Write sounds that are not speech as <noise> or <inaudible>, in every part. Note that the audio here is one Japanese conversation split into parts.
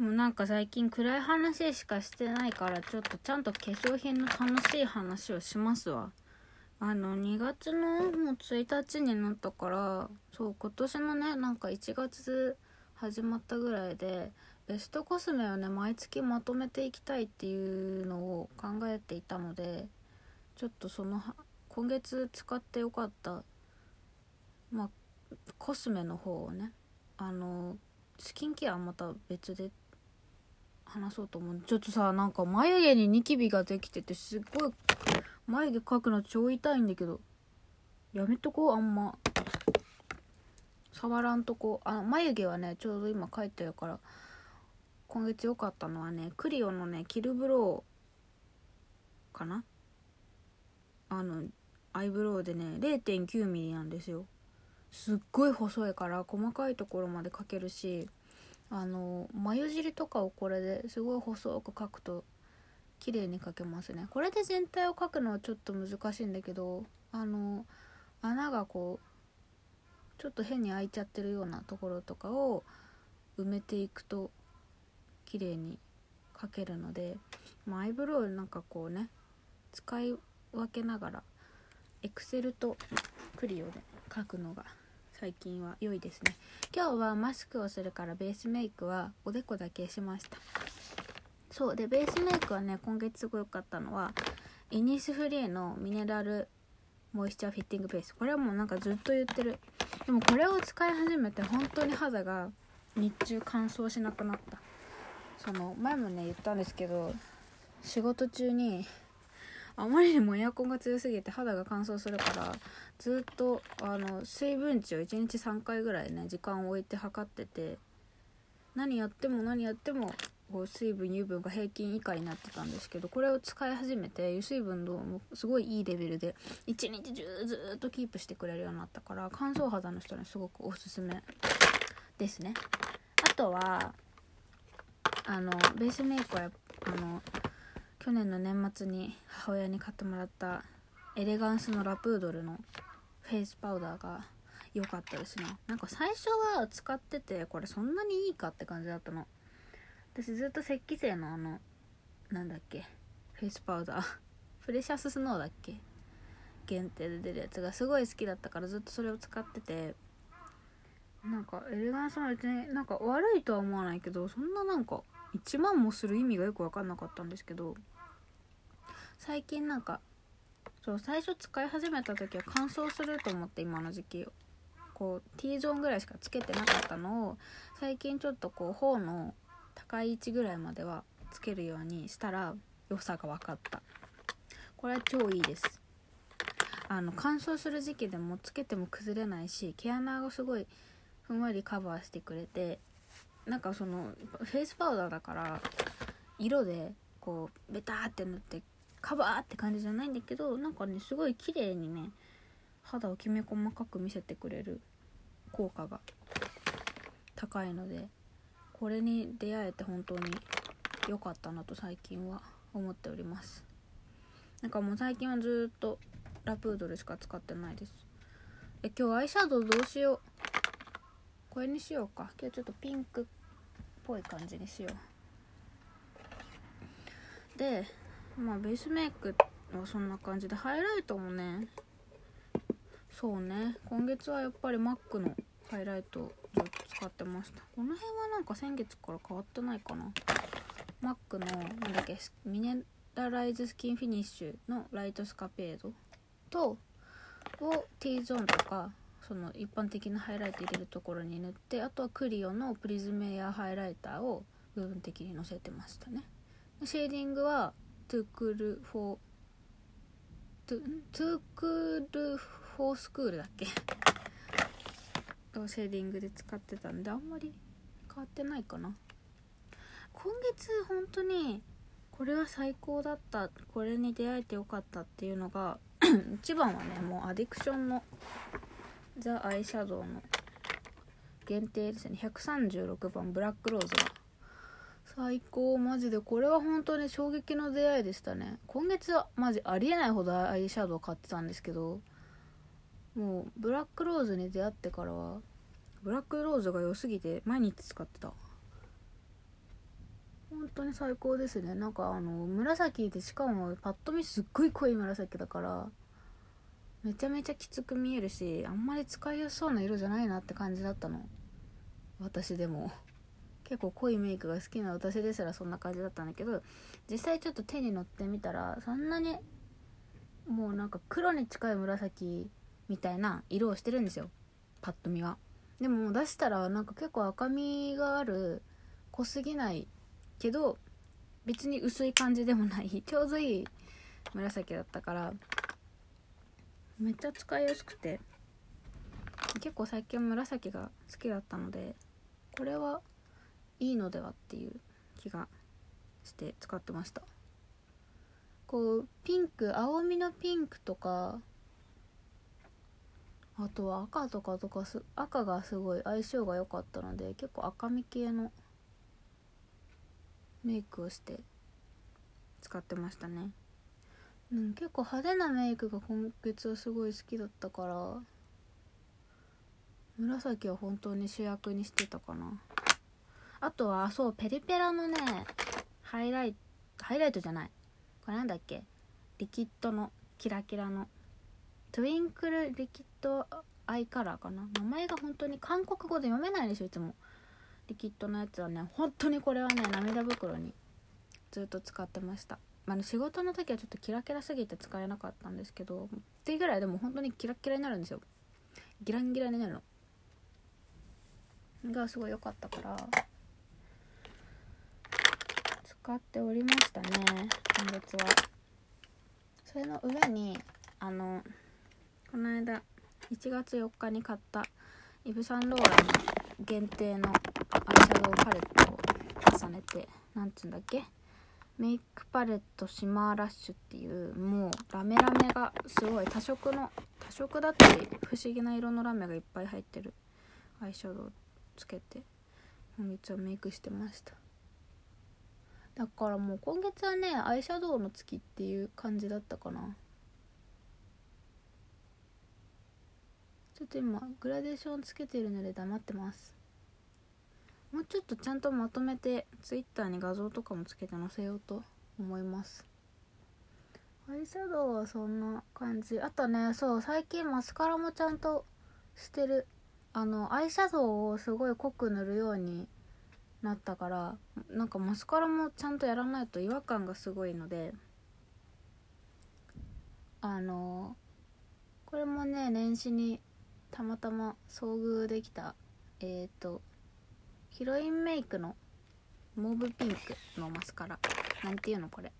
もうなんか最近暗い話しかしてないからちょっとちゃんと化粧品の楽しい話をしますわ。あの2月のもう1日になったからそう今年のねなんか1月始まったぐらいでベストコスメをね毎月まとめていきたいっていうのを考えていたのでちょっとその今月使ってよかったまあコスメの方をねあのスキンケアはまた別で話そうと思う。ちょっとさなんか眉毛にニキビができててすっごい眉毛描くの超痛いんだけど。やめとこうあんま。触らんとこあ眉毛はねちょうど今描いてるから。今月良かったのはねクリオのねキルブローかな。あのアイブロウでね 0.9mm なんですよ。すっごい細いから細かいところまで描けるし。あの眉尻とかをこれですごい細く描くと綺麗に描けますね。これで全体を描くのはちょっと難しいんだけどあの穴がこうちょっと変に開いちゃってるようなところとかを埋めていくと綺麗に描けるので、まあ、アイブロウなんかこうね使い分けながらエクセルとクリオで描くのが最近は良いですね。今日はマスクをするからベースメイクはおでこだけしました。そうでベースメイクはね今月すごい良かったのはイニスフリーのミネラルモイスチャーフィッティングベース。これはもうなんかずっと言ってる。でもこれを使い始めて本当に肌が日中乾燥しなくなった。その前もね言ったんですけど仕事中にあまりにもエアコンが強すぎて肌が乾燥するからずっとあの水分値を1日3回ぐらいね時間を置いて測ってて何やっても何やってもこう水分油分が平均以下になってたんですけどこれを使い始めて油水分度もすごいいいレベルで一日中ずっとキープしてくれるようになったから乾燥肌の人にすごくおすすめですね。あとはあのベースメイクはあの去年の年末に母親に買ってもらったエレガンスのラプードルのフェイスパウダーが良かったですね。なんか最初は使っててこれそんなにいいかって感じだったの。私ずっと雪肌精のあのなんだっけフェイスパウダー。<laughs> プレシャススノーだっけ？限定で出るやつがすごい好きだったからずっとそれを使ってて。なんかエレガンスの別になんか悪いとは思わないけどそんななんか1万もする意味がよく分かんなかったんですけど最近なんかそう最初使い始めた時は乾燥すると思って今の時期こう T ゾーンぐらいしかつけてなかったのを最近ちょっとこう頬の高い位置ぐらいまではつけるようにしたら良さが分かった。これは超いいです。あの乾燥する時期でもつけても崩れないし毛穴がすごいふんわりカバーしてくれてなんかそのフェイスパウダーだから色でこうベターって塗ってカバーって感じじゃないんだけどなんかねすごい綺麗にね肌をきめ細かく見せてくれる効果が高いのでこれに出会えて本当に良かったなと最近は思っております。なんかもう最近はずっとラプードルしか使ってないです。え今日アイシャドウどうしよう。これにしようか。今日ちょっとピンクっぽい感じにしよう。でまあベースメイクはそんな感じでハイライトもね。そうね。今月はやっぱり MAC のハイライトをずっと使ってました。この辺はなんか先月から変わってないかな。MAC のなんだっけミネラライズスキンフィニッシュのライトスカペードとを T ゾーンとかその一般的なハイライト入れるところに塗ってあとはクリオのプリズムエアハイライターを部分的にのせてましたね。シェーディングは too cool for too too cool for school だっけ？とシェーディングで使ってたんであんまり変わってないかな。今月本当にこれは最高だったこれに出会えてよかったっていうのが <clears throat> 一番はねもうアディクションのザ・アイシャドウの限定ですね。136番ブラックローズが最高。マジでこれは本当に衝撃の出会いでしたね。今月はマジありえないほどアイシャドウ買ってたんですけどもうブラックローズに出会ってからはブラックローズが良すぎて毎日使ってた。本当に最高ですね。なんかあの紫でしかもパッと見すっごい濃い紫だからめちゃめちゃきつく見えるしあんまり使いやすそうな色じゃないなって感じだったの。私でも。結構濃いメイクが好きな私ですらそんな感じだったんだけど実際ちょっと手に乗ってみたらそんなにもうなんか黒に近い紫みたいな色をしてるんですよ。パッと見は。でも出したらなんか結構赤みがある濃すぎないけど別に薄い感じでもない。ちょうどいい紫だったからめっちゃ使いやすくて。結構最近紫が好きだったのでこれはいいのではっていう気がして使ってました。こうピンク青みのピンクとかあとは赤とかとかす赤がすごい相性が良かったので結構赤み系のメイクをして使ってましたね。うん、結構派手なメイクが今月はすごい好きだったから紫は本当に主役にしてたかな。あとはそうペリペラのねハイライトハイライトじゃない。これなんだっけ？リキッドのキラキラの。トゥインクルリキッドアイカラーかな。名前が本当に韓国語で読めないですよいつも。リキッドのやつはね本当にこれはね涙袋にずっと使ってました。まあ、仕事の時はちょっとキラキラすぎて使えなかったんですけどっていうぐらいでも本当にキラキラになるんですよ。ギランギラになるの。がすごい良かったから使っておりましたね今月は。それの上にあのこの間1月4日に買ったイヴ・サンローランの限定のアイシャドウパレットを重ねてなんつうんだっけ？メイクパレットシマーラッシュっていうもうラメラメがすごい多色の多色だったり不思議な色のラメがいっぱい入ってるアイシャドウつけて。本日はメイクしてました。だからもう今月はねアイシャドウの月っていう感じだったかな。ちょっと今グラデーションつけてるので黙ってます。もうちょっとちゃんとまとめて Twitter に画像とかもつけて載せようと思います。アイシャドウはそんな感じ。あとねそう最近マスカラもちゃんとしてる。あのアイシャドウをすごい濃く塗るようになったからなんかマスカラもちゃんとやらないと違和感がすごいのであのこれもね年始にたまたま遭遇できたえっ、ー、とヒロインメイクのモーブピンクのマスカラ。なんていうのこれ。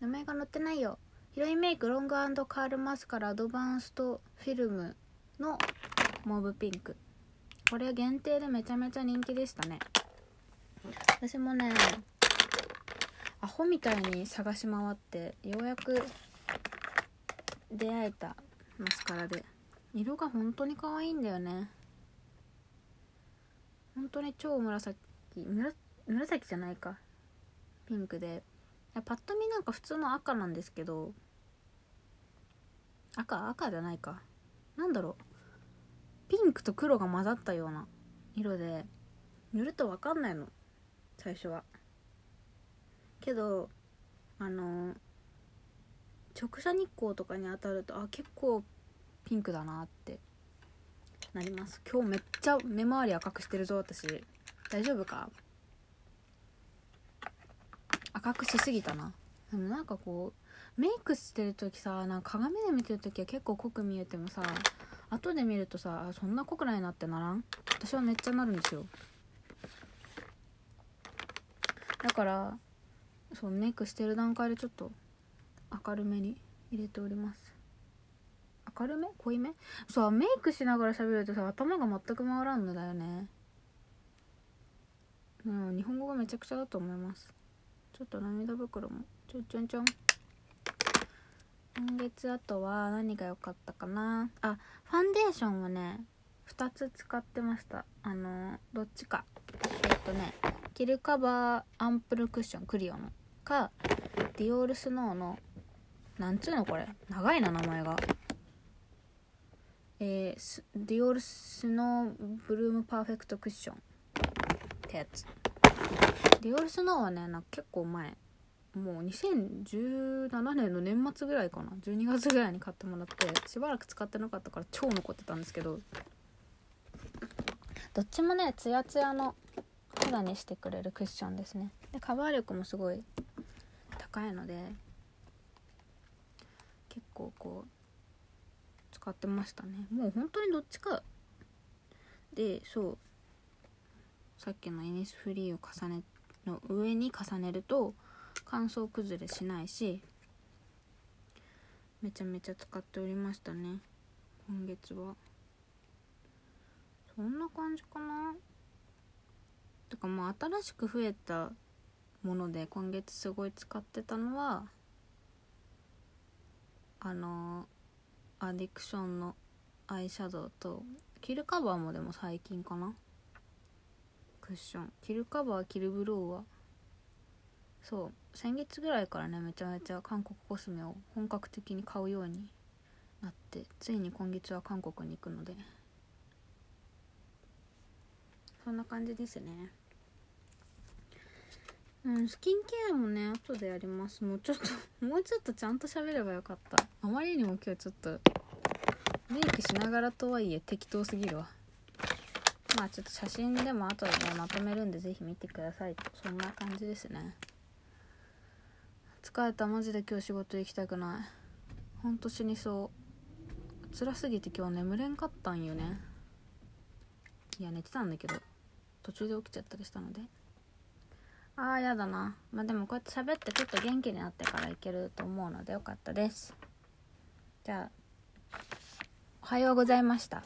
名前が載ってないよ。ヒロインメイクロングカールマスカラアドバンストフィルムのモーブピンク。これ限定でめちゃめちゃ人気でしたね。私もねアホみたいに探し回ってようやく出会えたマスカラで色が本当に可愛いんだよね。本当に超紫紫じゃないか。ピンクで。パッと見なんか普通の赤なんですけど。赤赤じゃないか。なんだろう。ピンクと黒が混ざったような色で。塗ると分かんないの。最初は。けどあの直射日光とかに当たるとあ結構ピンクだなって。なります。今日めっちゃ目周り赤くしてるぞ私。大丈夫か？赤くしすぎたな。でもなんかこうメイクしてる時さなんか鏡で見てる時は結構濃く見えてもさ後で見るとさそんな濃くないなってならん？私はめっちゃなるんですよ。だからそうメイクしてる段階でちょっと明るめに入れております。明るめ？濃いめ？そうメイクしながら喋るとさ頭が全く回らんのだよね。うん日本語がめちゃくちゃだと思います。ちょっと涙袋も。ちょんちょんちょん。今月あとは何が良かったかな？あファンデーションはね2つ使ってました。あのどっちか。えっとねキルカバーアンプルクッションクリオの。かディオールスノーのなんつうのこれ？長いな名前が。えー、ディオールスノーブルームパーフェクトクッションってやつ。ディオールスノーはねなんか結構前。もう2017年の年末ぐらいかな。12月ぐらいに買ってもらってしばらく使ってなかったから超残ってたんですけど。どっちもねツヤツヤの肌にしてくれるクッションですね。でカバー力もすごい高いので結構こう使ってましたね。もう本当にどっちか。でそう。さっきのエニスフリーを重ねの上に重ねると乾燥崩れしないしめちゃめちゃ使っておりましたね。今月は。そんな感じかな。とかもう新しく増えたもので今月すごい使ってたのはあのアディクションのアイシャドウとキルカバーもでも最近かな？クッション。キルカバーキルブローは。そう。先月ぐらいからねめちゃめちゃ韓国コスメを本格的に買うようになってついに今月は韓国に行くので。そんな感じですね。うんスキンケアもね後でやります。もうちょっと <laughs> もうちょっとちゃんと喋ればよかった。あまりにも今日ちょっとメイクしながらとはいえ適当すぎるわ。まあちょっと写真でも後でねまとめるんで是非見てください。そんな感じですね。疲れたマジで今日仕事行きたくない。ほんと死にそう。辛すぎて今日眠れんかったんよね。いや寝てたんだけど途中で起きちゃったりしたので。ああやだな。まあでもこうやって喋ってちょっと元気になってからいけると思うのでよかったです。じゃあおはようございました。